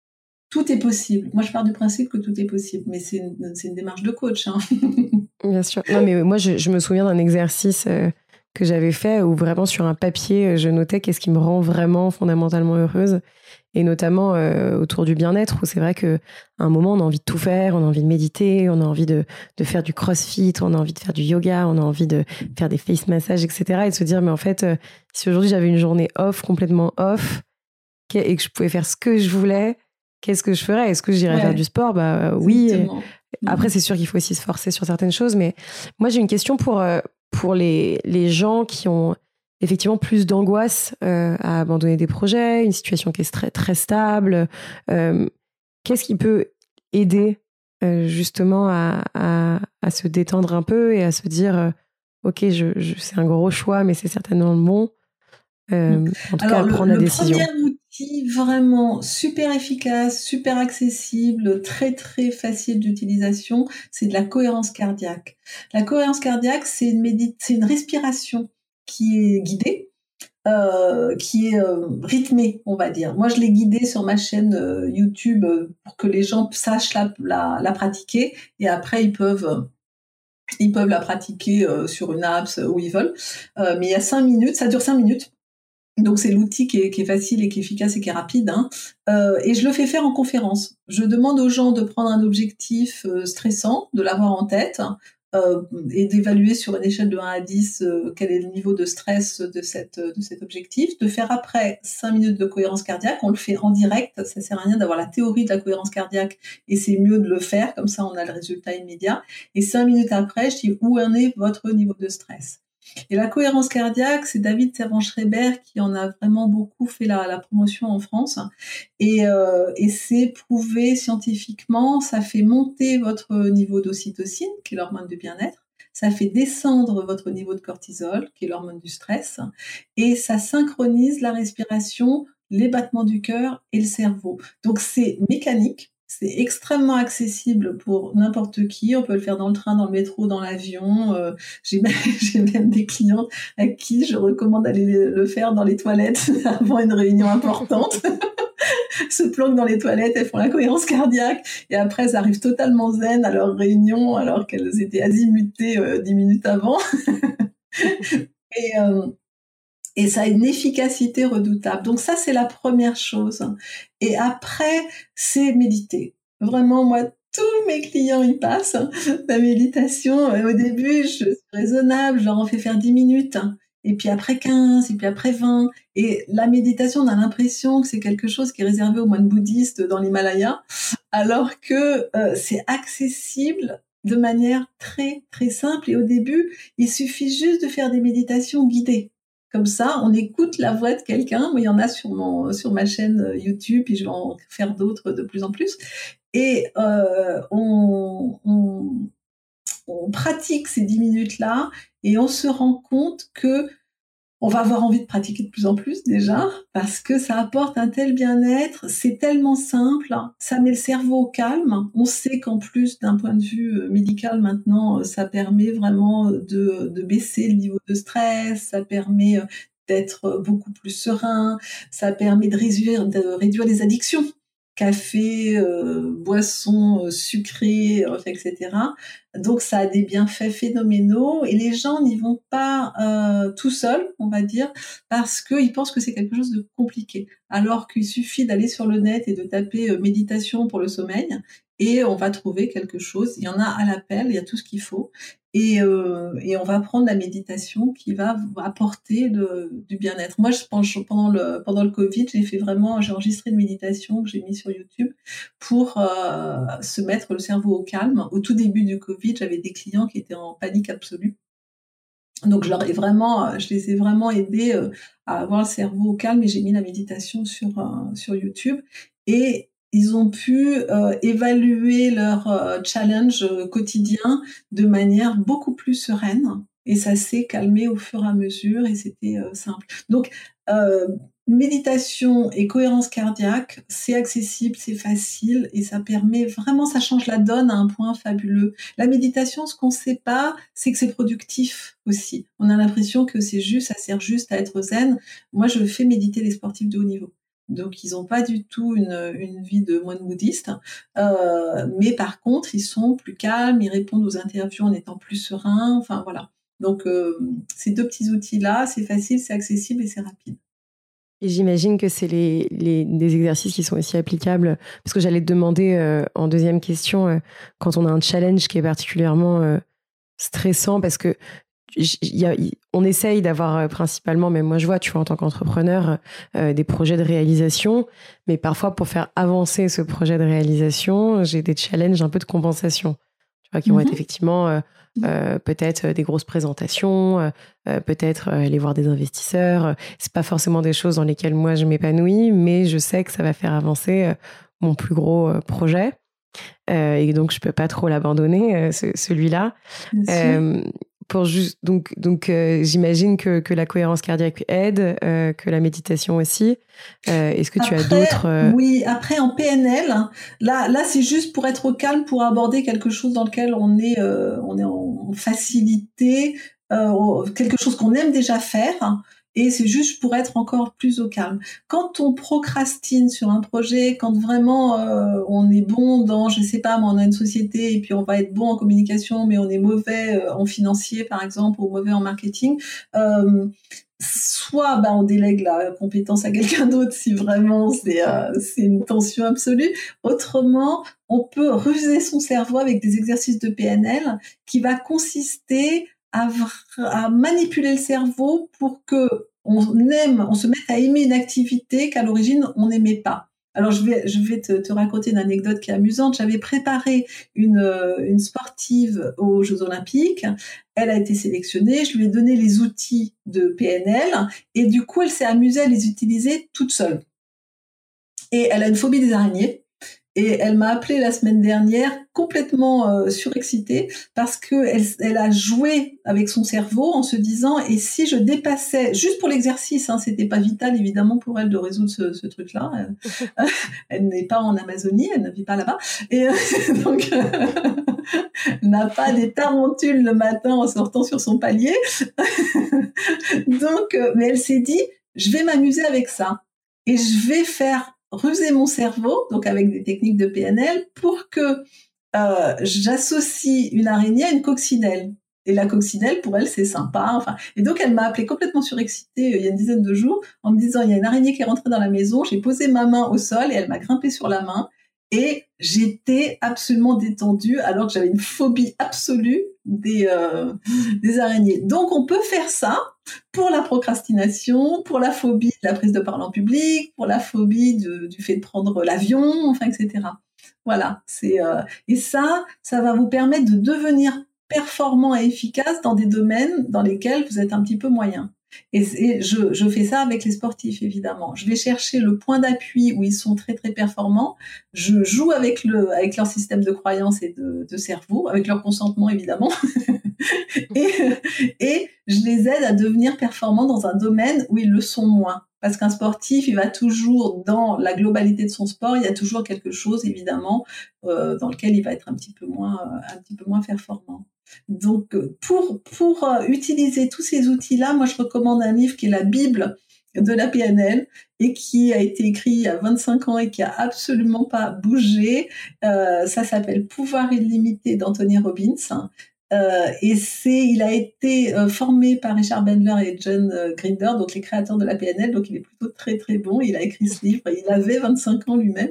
Tout est possible. Moi, je pars du principe que tout est possible, mais c'est une, démarche de coach. Hein. Bien sûr. Non, mais moi, je, me souviens d'un exercice euh, que j'avais fait où vraiment sur un papier, je notais qu'est-ce qui me rend vraiment fondamentalement heureuse et notamment euh, autour du bien-être, où c'est vrai qu'à un moment, on a envie de tout faire, on a envie de méditer, on a envie de, de, faire du crossfit, on a envie de faire du yoga, on a envie de faire des face massages, etc. Et de se dire, mais en fait, euh, si aujourd'hui j'avais une journée off, complètement off, et que je pouvais faire ce que je voulais, qu'est-ce que je ferais? Est-ce que j'irais faire du sport? Bah oui. Après, c'est sûr qu'il faut aussi se forcer sur certaines choses, mais moi j'ai une question pour, euh, pour les, les gens qui ont effectivement plus d'angoisse euh, à abandonner des projets, une situation qui est très, très stable. Euh, qu'est-ce qui peut aider euh, justement à, à, se détendre un peu et à se dire ok, je, c'est un gros choix, mais c'est certainement le bon. en tout cas, à prendre la décision. Premier outil vraiment super efficace, super accessible, très très facile d'utilisation, c'est de la cohérence cardiaque. La cohérence cardiaque, c'est une, c'est une respiration qui est guidée, euh, qui est euh, rythmée, on va dire. Moi, je l'ai guidée sur ma chaîne euh, YouTube pour que les gens sachent la, pratiquer et après ils peuvent ils peuvent la pratiquer sur une app où ils veulent. mais il y a cinq minutes, ça dure cinq minutes. Donc c'est l'outil qui est, facile et qui est efficace et qui est rapide. Hein. et je le fais faire en conférence. Je demande aux gens de prendre un objectif stressant, de l'avoir en tête, euh, et d'évaluer sur une échelle de 1 à 10 euh, quel est le niveau de stress de, cette, de cet objectif, de faire après 5 minutes de cohérence cardiaque, on le fait en direct, ça sert à rien d'avoir la théorie de la cohérence cardiaque et c'est mieux de le faire, comme ça on a le résultat immédiat, et 5 minutes après, je dis où en est votre niveau de stress? Et la cohérence cardiaque, c'est David Servan-Schreiber qui en a vraiment beaucoup fait la, promotion en France. Euh, et, c'est prouvé scientifiquement, ça fait monter votre niveau d'ocytocine, qui est l'hormone du bien-être. Ça fait descendre votre niveau de cortisol, qui est l'hormone du stress. Et ça synchronise la respiration, les battements du cœur et le cerveau. Donc c'est mécanique, c'est extrêmement accessible pour n'importe qui. On peut le faire dans le train, dans le métro, dans l'avion. Euh, j'ai même, des clients à qui je recommande d'aller le faire dans les toilettes avant une réunion importante. se planquent dans les toilettes, elles font la cohérence cardiaque et après elles arrivent totalement zen à leur réunion alors qu'elles étaient azimutées euh, dix minutes avant. et, euh, et ça a une efficacité redoutable. Donc ça, c'est la première chose. Et après, c'est méditer. Vraiment, moi, tous mes clients y passent. La méditation, au début, je suis raisonnable, je leur en fais faire 10 minutes. Et puis après 15, et puis après 20. Et la méditation, on a l'impression que c'est quelque chose qui est réservé aux moines bouddhistes dans l'Himalaya, alors que euh, c'est accessible de manière très très simple. Et au début, il suffit juste de faire des méditations guidées. Ça, on écoute la voix de quelqu'un. il y en a sur, mon, sur ma chaîne euh, YouTube, et je vais en faire d'autres de plus en plus. Et euh, on, on, pratique ces dix minutes-là et on se rend compte que on va avoir envie de pratiquer de plus en plus déjà parce que ça apporte un tel bien-être, c'est tellement simple, ça met le cerveau au calme. On sait qu'en plus d'un point de vue euh, médical maintenant, euh, ça permet vraiment de, de baisser le niveau de stress, ça permet euh, d'être beaucoup plus serein, ça permet de réduire, de réduire les addictions café, euh, boissons euh, sucrées, euh, etc. Donc ça a des bienfaits phénoménaux et les gens n'y vont pas euh, tout seuls, on va dire, parce qu'ils pensent que c'est quelque chose de compliqué. Alors qu'il suffit d'aller sur le net et de taper méditation pour le sommeil et on va trouver quelque chose. Il y en a à l'appel, il y a tout ce qu'il faut. Et, euh, et, on va prendre la méditation qui va apporter du bien-être. Moi, je pense pendant le pendant le Covid, j'ai fait vraiment, j'ai enregistré une méditation que j'ai mis sur YouTube pour euh, se mettre le cerveau au calme. Au tout début du Covid, j'avais des clients qui étaient en panique absolue. Donc je leur ai vraiment, je les ai vraiment aidés euh, à avoir le cerveau au calme et j'ai mis la méditation sur sur YouTube et ils ont pu euh, évaluer leur euh, challenge euh, quotidien de manière beaucoup plus sereine et ça s'est calmé au fur et à mesure et c'était simple. Donc méditation et cohérence cardiaque, c'est accessible, c'est facile et ça permet vraiment, ça change la donne à un point fabuleux. La méditation, ce qu'on ne sait pas, c'est que c'est productif aussi. On a l'impression que c'est juste, ça sert juste à être zen. Moi, je fais méditer les sportifs de haut niveau. Donc, ils n'ont pas du tout une, une, vie de moine bouddhiste. Euh, mais par contre, ils sont plus calmes, ils répondent aux interviews en étant plus sereins. Enfin, voilà. Donc, euh, ces deux petits outils-là, c'est facile, c'est accessible et c'est rapide. Et j'imagine que c'est les, les, des exercices qui sont aussi applicables, parce que j'allais te demander euh, en deuxième question, quand on a un challenge qui est particulièrement stressant, parce que on essaye d'avoir euh, principalement, même moi je vois, tu vois, en tant qu'entrepreneur, euh, des projets de réalisation, mais parfois pour faire avancer ce projet de réalisation, j'ai des challenges un peu de compensation, tu vois, qui vont être mhm. effectivement euh, mhm. peut-être des grosses présentations, peut-être aller voir des investisseurs. C'est pas forcément des choses dans lesquelles moi je m'épanouis, mais je sais que ça va faire avancer mon plus gros projet. et donc je peux pas trop l'abandonner, celui-là pour juste donc donc euh, j'imagine que, que la cohérence cardiaque aide, euh, que la méditation aussi. Euh, est-ce que tu as d'autres Oui, après en PNL, là là c'est juste pour être au calme, pour aborder quelque chose dans lequel on est on est en facilité, quelque chose qu'on aime déjà faire et c'est juste pour être encore plus au calme. Quand on procrastine sur un projet, quand vraiment euh, on est bon dans, je sais pas, on a une société et puis on va être bon en communication, mais on est mauvais euh, en financier par exemple ou mauvais en marketing. Euh, soit bah, on délègue la compétence à quelqu'un d'autre si vraiment c'est c'est une tension absolue. Autrement, on peut ruser son cerveau avec des exercices de PNL qui va consister à, manipuler le cerveau pour que on aime, on se mette à aimer une activité qu'à l'origine on n'aimait pas. Alors je vais, je vais te, raconter une anecdote qui est amusante. J'avais préparé une, une sportive aux Jeux Olympiques. Elle a été sélectionnée. Je lui ai donné les outils de PNL et du coup elle s'est amusée à les utiliser toute seule. Et elle a une phobie des araignées. Et elle m'a appelé la semaine dernière complètement euh, surexcitée parce que elle, a joué avec son cerveau en se disant et si je dépassais juste pour l'exercice, hein, c'était pas vital évidemment pour elle de résoudre ce, truc-là. Elle, n'est pas en Amazonie, elle ne vit pas là-bas et euh, donc elle n'a pas des tarentules le matin en sortant sur son palier. donc, euh, mais elle s'est dit je vais m'amuser avec ça et je vais faire ruser mon cerveau, donc avec des techniques de PNL, pour que euh, j'associe une araignée à une coccinelle. Et la coccinelle, pour elle, c'est sympa. Enfin, et donc, elle m'a appelé complètement surexcitée euh, il y a une dizaine de jours en me disant, il y a une araignée qui est rentrée dans la maison, j'ai posé ma main au sol et elle m'a grimpé sur la main. Et j'étais absolument détendue alors que j'avais une phobie absolue des, euh, des araignées. Donc on peut faire ça pour la procrastination, pour la phobie de la prise de parole en public, pour la phobie du fait de prendre l'avion, enfin, etc. Voilà, c'est et ça, ça va vous permettre de devenir performant et efficace dans des domaines dans lesquels vous êtes un petit peu moyen. Et, je, je, fais ça avec les sportifs, évidemment. Je vais chercher le point d'appui où ils sont très, très performants. Je joue avec, le, avec leur système de croyance et de, de cerveau, avec leur consentement, évidemment. et, et je les aide à devenir performants dans un domaine où ils le sont moins. Parce qu'un sportif, il va toujours, dans la globalité de son sport, il y a toujours quelque chose, évidemment, euh, dans lequel il va être un petit peu moins, euh, un petit peu moins performant. Donc, euh, pour, pour euh, utiliser tous ces outils-là, moi, je recommande un livre qui est la Bible de la PNL et qui a été écrit il y a 25 ans et qui a absolument pas bougé. Euh, ça s'appelle Pouvoir illimité d'Anthony Robbins. Euh, et c'est, il a été euh, formé par Richard Bandler et John euh, Grinder, donc les créateurs de la PNL, donc il est plutôt très très bon. Il a écrit ce livre, il avait 25 ans lui-même,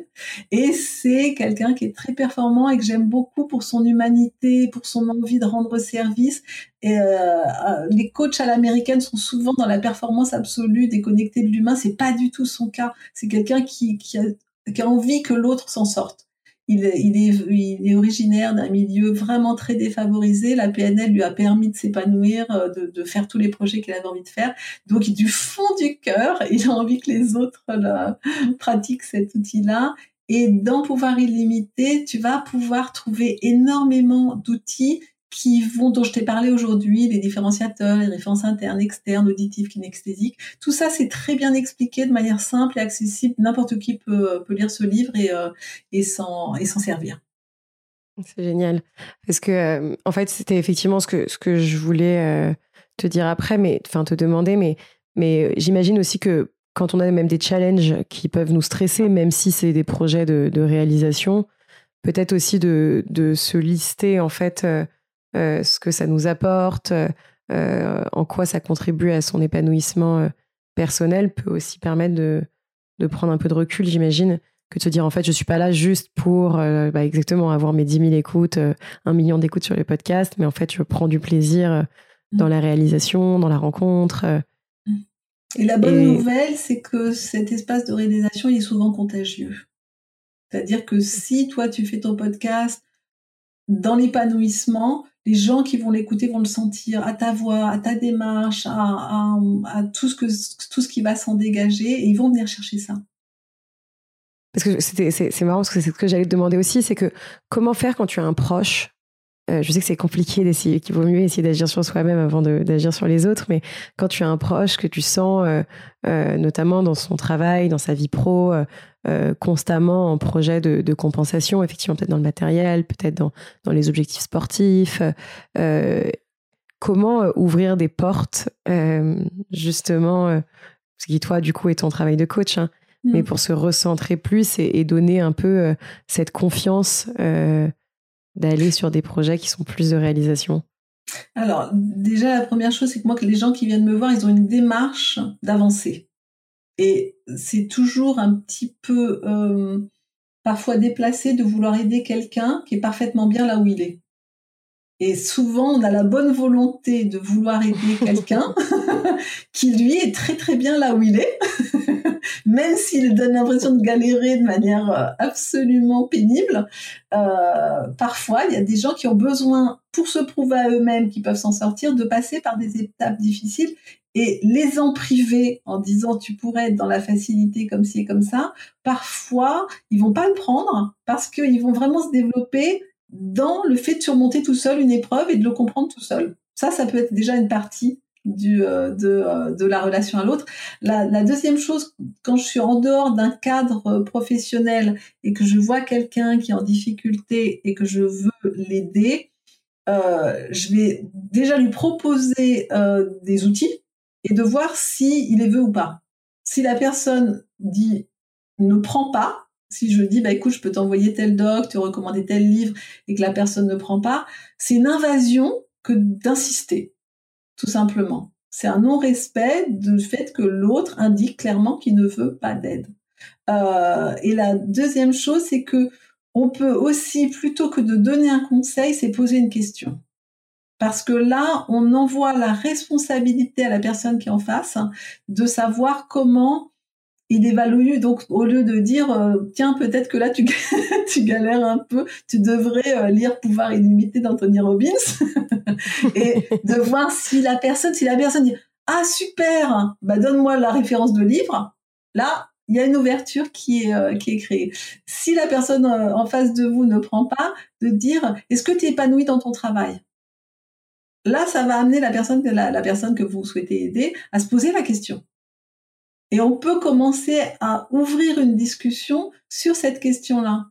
et c'est quelqu'un qui est très performant et que j'aime beaucoup pour son humanité, pour son envie de rendre service. Et les coachs à l'américaine sont souvent dans la performance absolue, déconnectés de l'humain. C'est pas du tout son cas. C'est quelqu'un qui, qui a envie que l'autre s'en sorte. Il, il, est, il, est, originaire d'un milieu vraiment très défavorisé. La PNL lui a permis de s'épanouir, euh, de, de, faire tous les projets qu'il avait envie de faire. Donc, du fond du cœur, il a envie que les autres pratiquent cet outil-là. Et dans Pouvoir illimité, tu vas pouvoir trouver énormément d'outils qui vont, dont je t'ai parlé aujourd'hui, les différenciateurs, les références internes, externes, auditives, kinesthésiques. Tout ça, c'est très bien expliqué de manière simple et accessible. N'importe qui peut, peut, lire ce livre et, euh, et s'en servir. C'est génial. Parce que, euh, en fait, c'était effectivement ce que, ce que je voulais euh, te dire après, mais, enfin, te demander, mais, mais j'imagine aussi que quand on a même des challenges qui peuvent nous stresser, même si c'est des projets de, réalisation, peut-être aussi de, de, se lister, en fait, ce que ça nous apporte, euh, en quoi ça contribue à son épanouissement euh, personnel peut aussi permettre de, de prendre un peu de recul, j'imagine, que de se dire en fait, je suis pas là juste pour bah, exactement avoir mes 10 000 écoutes, un million d'écoutes sur les podcasts, mais en fait, je prends du plaisir dans la réalisation, dans la rencontre. Et la bonne nouvelle, c'est que cet espace de réalisation, il est souvent contagieux. C'est-à-dire que si toi, tu fais ton podcast dans l'épanouissement, les gens qui vont l'écouter vont le sentir à ta voix, à ta démarche, à, tout, ce que, tout ce qui va s'en dégager et ils vont venir chercher ça. Parce que c'est marrant parce que c'est ce que j'allais te demander aussi, c'est que comment faire quand tu as un proche euh, je sais que c'est compliqué d'essayer, qu'il vaut mieux essayer d'agir sur soi-même avant d'agir sur les autres, mais quand tu as un proche que tu sens, euh, euh, notamment dans son travail, dans sa vie pro, constamment en projet de, compensation, effectivement peut-être dans le matériel, peut-être dans, dans, les objectifs sportifs, comment ouvrir des portes, justement, ce qui toi du coup est ton travail de coach, hein, mais mmh. pour se recentrer plus et, et donner un peu cette confiance d'aller sur des projets qui sont plus de réalisation Alors, déjà, la première chose, c'est que moi, les gens qui viennent me voir, ils ont une démarche d'avancer. Et c'est toujours un petit peu euh, parfois déplacé de vouloir aider quelqu'un qui est parfaitement bien là où il est. Et souvent, on a la bonne volonté de vouloir aider quelqu'un qui, lui, est très très bien là où il est même s'il donne l'impression de galérer de manière euh, absolument pénible, euh, parfois il y a des gens qui ont besoin, pour se prouver à eux-mêmes qu'ils peuvent s'en sortir, de passer par des étapes difficiles et les en priver en disant tu pourrais être dans la facilité comme ci et comme ça, parfois ils vont pas le prendre parce qu'ils vont vraiment se développer dans le fait de surmonter tout seul une épreuve et de le comprendre tout seul. Ça, ça peut être déjà une partie du, euh, de, euh, de, la relation à l'autre. La, la, deuxième chose, quand je suis en dehors d'un cadre professionnel et que je vois quelqu'un qui est en difficulté et que je veux l'aider, euh, je vais déjà lui proposer euh, des outils et de voir si il les veut ou pas. Si la personne dit ne prend pas, si je dis bah écoute je peux t'envoyer tel doc, te recommander tel livre et que la personne ne prend pas, c'est une invasion que d'insister tout simplement. C'est un non-respect du fait que l'autre indique clairement qu'il ne veut pas d'aide. Euh, et la deuxième chose, c'est que on peut aussi, plutôt que de donner un conseil, c'est poser une question. Parce que là, on envoie la responsabilité à la personne qui est en face de savoir comment il évalue donc au lieu de dire euh, tiens peut-être que là tu, tu galères un peu, tu devrais euh, lire Pouvoir illimité d'Anthony Robbins et de voir si la personne si la personne dit ah super bah donne-moi la référence de livre là il y a une ouverture qui est euh, qui est créée. Si la personne en face de vous ne prend pas, de dire est-ce que tu es épanoui dans ton travail? Là, ça va amener la personne la personne que vous souhaitez aider à se poser la question. Et on peut commencer à ouvrir une discussion sur cette question-là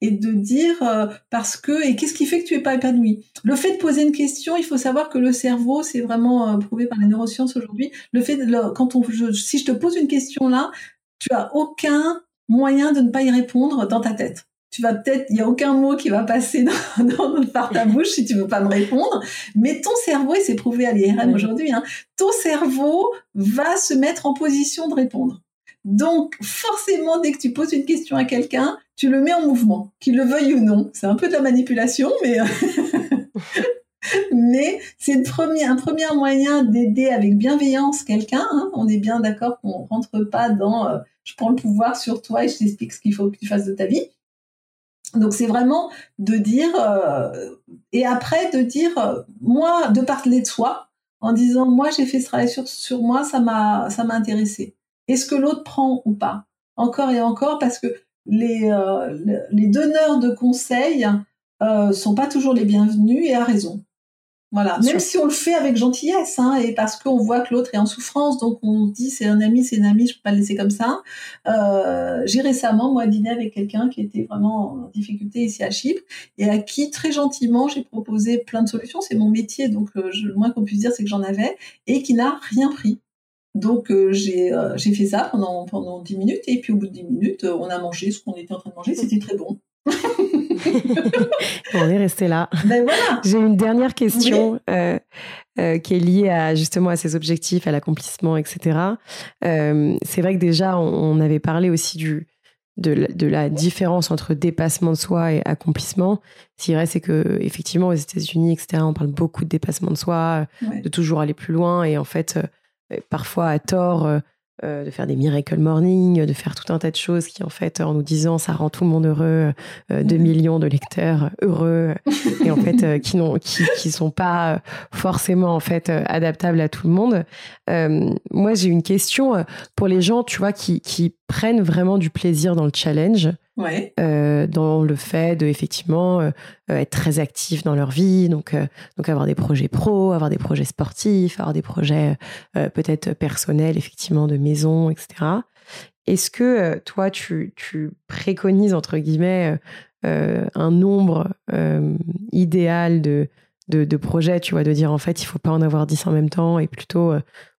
et de dire euh, parce que et qu'est-ce qui fait que tu es pas épanoui? Le fait de poser une question, il faut savoir que le cerveau, c'est vraiment euh, prouvé par les neurosciences aujourd'hui. Le fait de, quand on si je te pose une question là, tu as aucun moyen de ne pas y répondre dans ta tête tu vas peut-être, il y a aucun mot qui va passer dans, par ta bouche si tu veux pas me répondre, mais ton cerveau, et c'est prouvé à l'IRM aujourd'hui, hein, ton cerveau va se mettre en position de répondre. Donc, forcément, dès que tu poses une question à quelqu'un, tu le mets en mouvement, qu'il le veuille ou non. C'est un peu de la manipulation, mais mais c'est premier, un premier moyen d'aider avec bienveillance quelqu'un. Hein. On est bien d'accord qu'on rentre pas dans euh, je prends le pouvoir sur toi et je t'explique ce qu'il faut que tu fasses de ta vie. Donc c'est vraiment de dire euh, et après de dire euh, moi de parler de soi en disant moi j'ai fait ce travail sur sur moi ça m'a ça m'a intéressé. Est-ce que l'autre prend ou pas? Encore et encore parce que les euh, les donneurs de conseils sont pas toujours les bienvenus et à raison. Voilà, même si on le fait avec gentillesse, hein, et parce qu'on voit que l'autre est en souffrance, donc on dit c'est un ami, c'est une amie, je peux pas le laisser comme ça. Euh, j'ai récemment moi dîné avec quelqu'un qui était vraiment en difficulté ici à Chypre et à qui très gentiment j'ai proposé plein de solutions. C'est mon métier, donc euh, le moins qu'on puisse dire c'est que j'en avais et qui n'a rien pris. Donc euh, j'ai j'ai fait ça pendant pendant dix minutes et puis au bout de dix minutes on a mangé ce qu'on était en train de manger, c'était très bon. On est resté là. Ben voilà. J'ai une dernière question euh, euh, qui est liée à justement à ses objectifs, à l'accomplissement, etc. Euh, c'est vrai que déjà on, avait parlé aussi du de, de, la différence entre dépassement de soi et accomplissement. Ce qui est vrai, c'est que effectivement aux États-Unis, etc., on parle beaucoup de dépassement de soi, de toujours aller plus loin, et en fait, parfois à tort de faire des miracle morning, de faire tout un tas de choses qui en fait en nous disant ça rend tout le monde heureux, euh, 2 millions de lecteurs heureux et en fait euh, qui n'ont qui, qui sont pas forcément en fait adaptables à tout le monde. Euh, moi j'ai une question pour les gens tu vois qui qui prennent vraiment du plaisir dans le challenge ouais. euh, dans le fait de effectivement euh, être très actifs dans leur vie, donc euh, donc avoir des projets pro, avoir des projets sportifs, avoir des projets euh, peut-être personnels effectivement de maison, etc. Est-ce que toi tu, tu préconises entre guillemets un nombre idéal de, de, de projets, tu vois, de dire en fait il faut pas en avoir dix en même temps et plutôt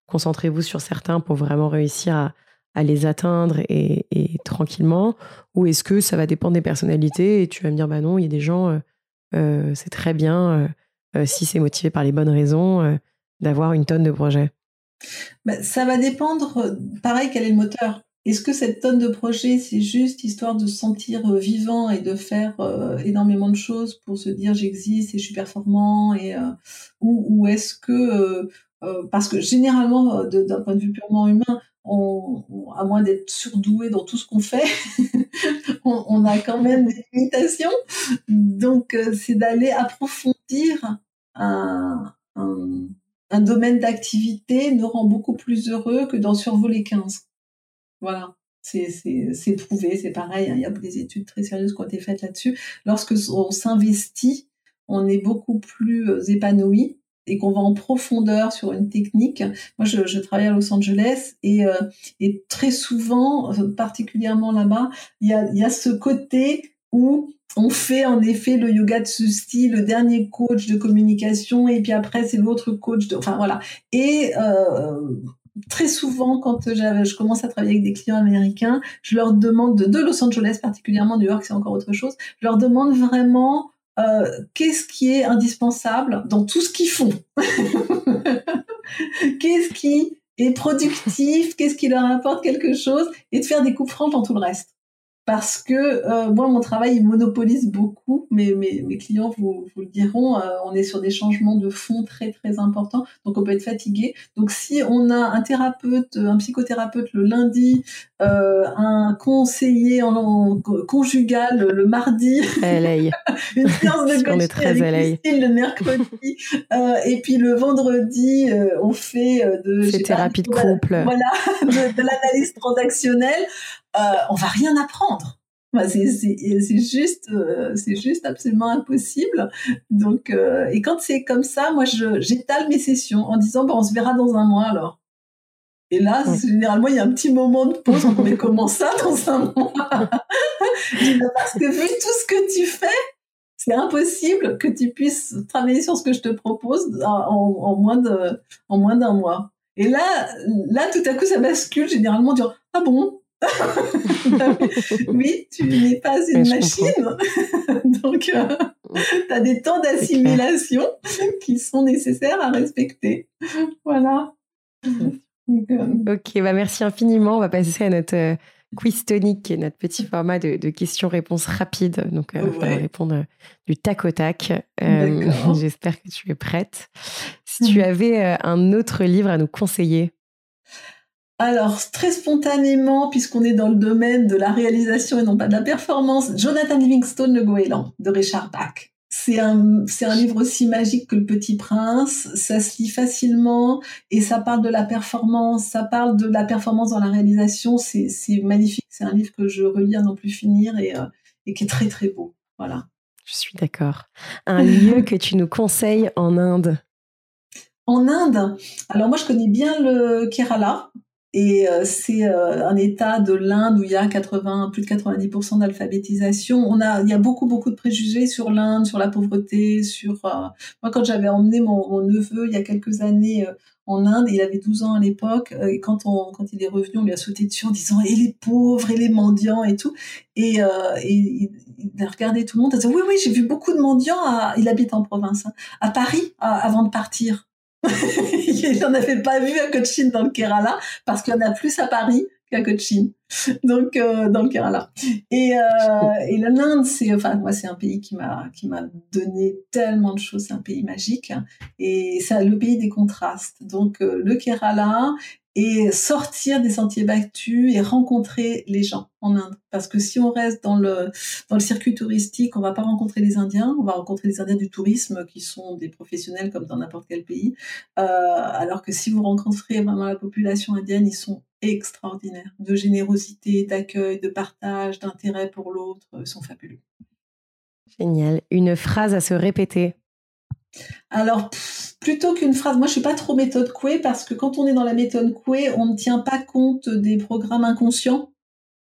concentrez-vous sur certains pour vraiment réussir à, à les atteindre et, tranquillement Ou est-ce que ça va dépendre des personnalités et tu vas me dire, bah non, il y a des gens, euh, euh, c'est très bien, euh, si c'est motivé par les bonnes raisons, d'avoir une tonne de projets? Bah, Ça va dépendre, pareil, quel est le moteur. Est-ce que cette tonne de projets, c'est juste histoire de se sentir vivant et de faire énormément de choses pour se dire j'existe et je suis performant et ou, ou est-ce que parce que généralement d'un point de vue purement humain, on, à moins d'être surdoué dans tout ce qu'on fait, on, a quand même des limitations. Donc, euh, c'est d'aller approfondir un, un, domaine d'activité nous rend beaucoup plus heureux que d'en survoler 15. Voilà. C'est prouvé, c'est pareil, hein. il y a des études très sérieuses qui ont été faites là-dessus. Lorsque on s'investit, on est beaucoup plus euh, épanoui et qu'on va en profondeur sur une technique. Moi, je, je travaille à Los Angeles et, euh, et très souvent, euh, particulièrement là-bas, il y a, y a ce côté où on fait en effet le yoga de style, le dernier coach de communication, et puis après c'est l'autre coach de, enfin voilà. Et euh, très souvent, quand je commence à travailler avec des clients américains, je leur demande de, de Los Angeles particulièrement, New York c'est encore autre chose. Je leur demande vraiment euh, qu'est-ce qui est indispensable dans tout ce qu'ils font Qu'est-ce qui est productif? Qu'est-ce qui leur apporte quelque chose? Et de faire des coupes francs dans tout le reste. Parce que euh, moi, mon travail, il monopolise beaucoup. Mais mes, mes clients vous, vous le diront, euh, on est sur des changements de fond très, très importants. Donc, on peut être fatigué. Donc, si on a un thérapeute, un psychothérapeute le lundi, euh, un conseiller en, conjugal le mardi, une séance de coaching avec Christine le mercredi, euh, et puis le vendredi, euh, on fait de... thérapie de couple. Voilà, de, de l'analyse transactionnelle euh, on va rien apprendre. c'est juste, euh, c'est juste absolument impossible. Donc, euh, et quand c'est comme ça, moi, j'étale mes sessions en disant, bon, on se verra dans un mois alors. Et là, généralement, il y a un petit moment de pause. Mais comment ça dans un mois Parce que vu tout ce que tu fais, c'est impossible que tu puisses travailler sur ce que je te propose en, moins de, en moins d'un mois. Et là, là, tout à coup, ça bascule généralement dire ah bon, oui, tu n'es pas une machine. Donc, euh, tu as des temps d'assimilation qui sont nécessaires à respecter. Voilà. Euh, ok, bah merci infiniment. On va passer à notre euh, quiz tonique, est notre petit format de, questions-réponses rapides. Donc, on va répondre du tac au tac. J'espère que tu es prête. Si tu avais un autre livre à nous conseiller alors, très spontanément, puisqu'on est dans le domaine de la réalisation et non pas de la performance, Jonathan Livingstone, Le Goéland, de Richard Bach. C'est un, c'est un livre aussi magique que Le Petit Prince. Ça se lit facilement et ça parle de la performance. Ça parle de la performance dans la réalisation. C'est, c'est magnifique. C'est un livre que je relis à n'en plus finir et, euh, et qui est très très beau. Voilà. Je suis d'accord. Un lieu que tu nous conseilles en Inde? En Inde, alors moi je connais bien le Kerala. Et euh, c'est euh, un état de l'Inde où il y a 80, plus de 90% d'alphabétisation. On a, il y a beaucoup, beaucoup de préjugés sur l'Inde, sur la pauvreté, sur. Euh, moi, quand j'avais emmené mon, mon, neveu il y a quelques années en Inde, il avait 12 ans à l'époque, et quand on, quand il est revenu, on lui a sauté dessus en disant et les pauvres et les mendiants et tout. Et, et il, a regardé tout le monde, il a dit oui, oui, j'ai vu beaucoup de mendiants. À, il habite en province, hein, à Paris, avant de partir. il n'en avait pas vu à Cochin dans le Kerala parce qu'il y en a plus à Paris qu'à Cochin. Donc euh, dans le Kerala. Et, euh, et l'Inde, c'est enfin moi c'est un pays qui m'a qui m'a donné tellement de choses. C'est un pays magique et c'est le pays des contrastes. Donc euh, le Kerala et sortir des sentiers battus et rencontrer les gens en Inde. Parce que si on reste dans le, dans le circuit touristique, on va pas rencontrer les Indiens, on va rencontrer les Indiens du tourisme qui sont des professionnels comme dans n'importe quel pays. Euh, alors que si vous rencontrez vraiment la population indienne, ils sont extraordinaires, de générosité, d'accueil, de partage, d'intérêt pour l'autre, ils sont fabuleux. Génial. Une phrase à se répéter alors, plutôt qu'une phrase, moi je suis pas trop méthode Coué parce que quand on est dans la méthode Coué, on ne tient pas compte des programmes inconscients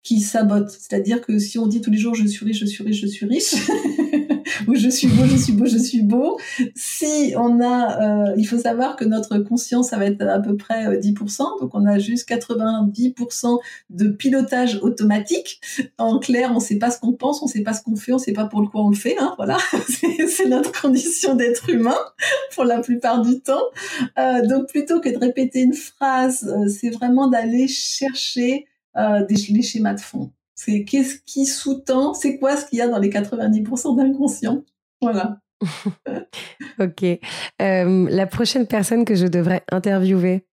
qui sabotent. C'est-à-dire que si on dit tous les jours je suis riche, je suis riche, je suis riche, ou je suis beau, je suis beau, je suis beau. Si on a, euh, il faut savoir que notre conscience, ça va être à peu près 10%, euh, donc on a juste 90% de pilotage automatique. En clair, on ne sait pas ce qu'on pense, on ne sait pas ce qu'on fait, on ne sait pas pour quoi on le fait. Hein, voilà, c'est notre condition d'être humain pour la plupart du temps. Euh, donc plutôt que de répéter une phrase, euh, c'est vraiment d'aller chercher euh, des, les schémas de fond. C'est qu'est-ce qui sous-tend, c'est quoi ce qu'il y a dans les 90% d'inconscient? Voilà. ok. Euh, la prochaine personne que je devrais interviewer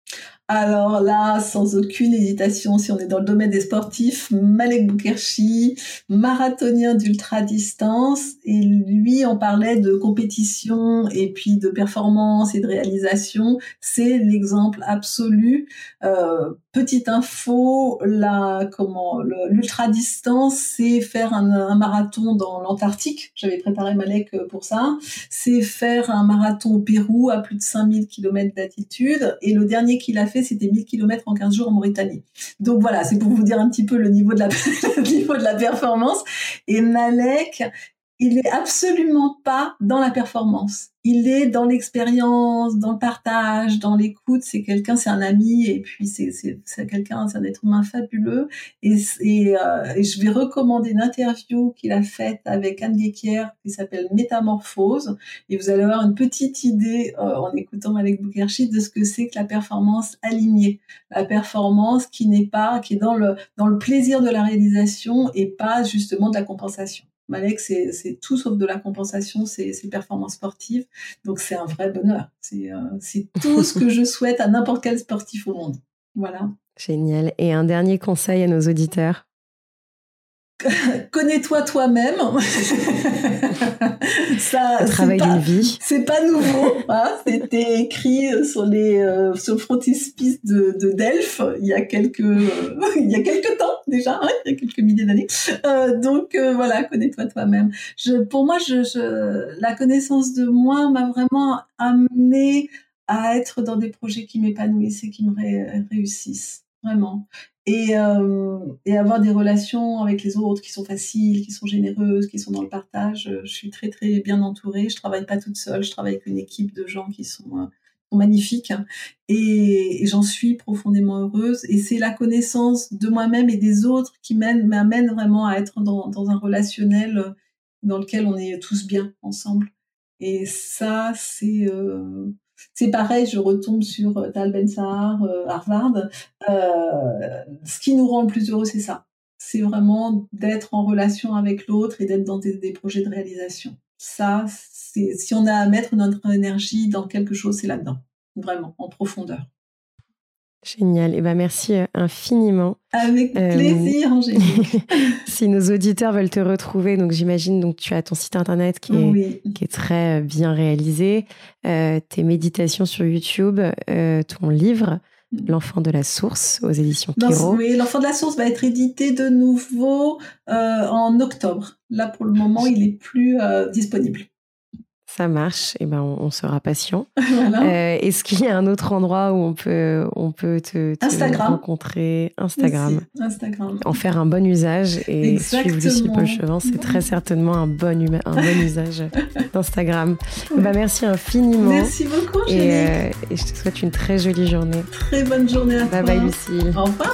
alors là, sans aucune hésitation, si on est dans le domaine des sportifs, Malek Boukherchi, marathonien d'ultra-distance, et lui, on parlait de compétition et puis de performance et de réalisation. C'est l'exemple absolu. Euh, petite info, la comment l'ultra-distance, c'est faire un, un, marathon dans l'Antarctique. J'avais préparé Malek pour ça. C'est faire un marathon au Pérou à plus de 5000 km d'altitude. Et le dernier qu'il a fait, c'était 1000 km en 15 jours en Mauritanie. Donc voilà, c'est pour vous dire un petit peu le niveau de la, performance. Et Malek, il est absolument pas dans la performance. Il est dans l'expérience, dans le partage, dans l'écoute. C'est quelqu'un, c'est un ami, et puis c'est quelqu'un, c'est un être humain fabuleux. Et, et, euh, et, je vais recommander une interview qu'il a faite avec Anne Guéquier qui s'appelle Métamorphose. Et vous allez avoir une petite idée euh, en écoutant Malek Boukherchi de ce que c'est que la performance alignée, la performance qui n'est pas, qui est dans le dans le plaisir de la réalisation et pas justement de la compensation. Malek, c'est tout sauf de la compensation, c'est performances sportives. Donc c'est un vrai bonheur. Euh, c'est tout ce que je souhaite à n'importe quel sportif au monde. Voilà. Génial. Et un dernier conseil à nos auditeurs? Connais-toi toi-même. ça, travail d'une vie. C'est pas nouveau. Hein C'était écrit sur les euh, sur le frontispice de, de Delphes il y a quelques euh, il y a quelques temps déjà, hein, il y a quelques milliers d'années. Euh, donc euh, voilà, connais-toi toi-même. Je, pour moi, je, je, la connaissance de moi m'a vraiment amené à être dans des projets qui m'épanouissent et qui me réussissent vraiment et, euh, et, avoir des relations avec les autres qui sont faciles, qui sont généreuses, qui sont dans le partage. Je suis très très bien entourée. Je travaille pas toute seule. Je travaille avec une équipe de gens qui sont, euh, magnifiques et, j'en suis profondément heureuse. Et c'est la connaissance de moi-même et des autres qui m'amène vraiment à être dans, dans, un relationnel dans lequel on est tous bien ensemble. Et ça, c'est euh, c'est pareil, je retombe sur euh, Tal Ben Sahar, euh, Harvard. Euh, ce qui nous rend le plus heureux, c'est ça. C'est vraiment d'être en relation avec l'autre et d'être dans des, des, projets de réalisation. Ça, si on a à mettre notre énergie dans quelque chose, c'est là-dedans, vraiment, en profondeur. Génial. Et eh ben merci euh, infiniment. Avec euh, plaisir, Angélique. si nos auditeurs veulent te retrouver, donc j'imagine donc tu as ton site internet qui est, qui est très euh, bien réalisé, tes méditations sur YouTube, ton livre. Mm. L'enfant de la source aux éditions Kiro. Oui, l'enfant de la source va être édité de nouveau en octobre. Là, pour le moment, il est plus disponible. Ça marche, et eh ben on, sera patient. Euh, est-ce qu'il y a un autre endroit où on peut, on peut te, rencontrer? Instagram. Instagram. En faire un bon usage et suivre Lucie Paul Chevin, c'est très certainement un bon, un bon usage d'Instagram. Eh ben, merci infiniment. Merci beaucoup, et, euh, et, je te souhaite une très jolie journée. Très bonne journée à toi. Bye bye Lucie. Au revoir.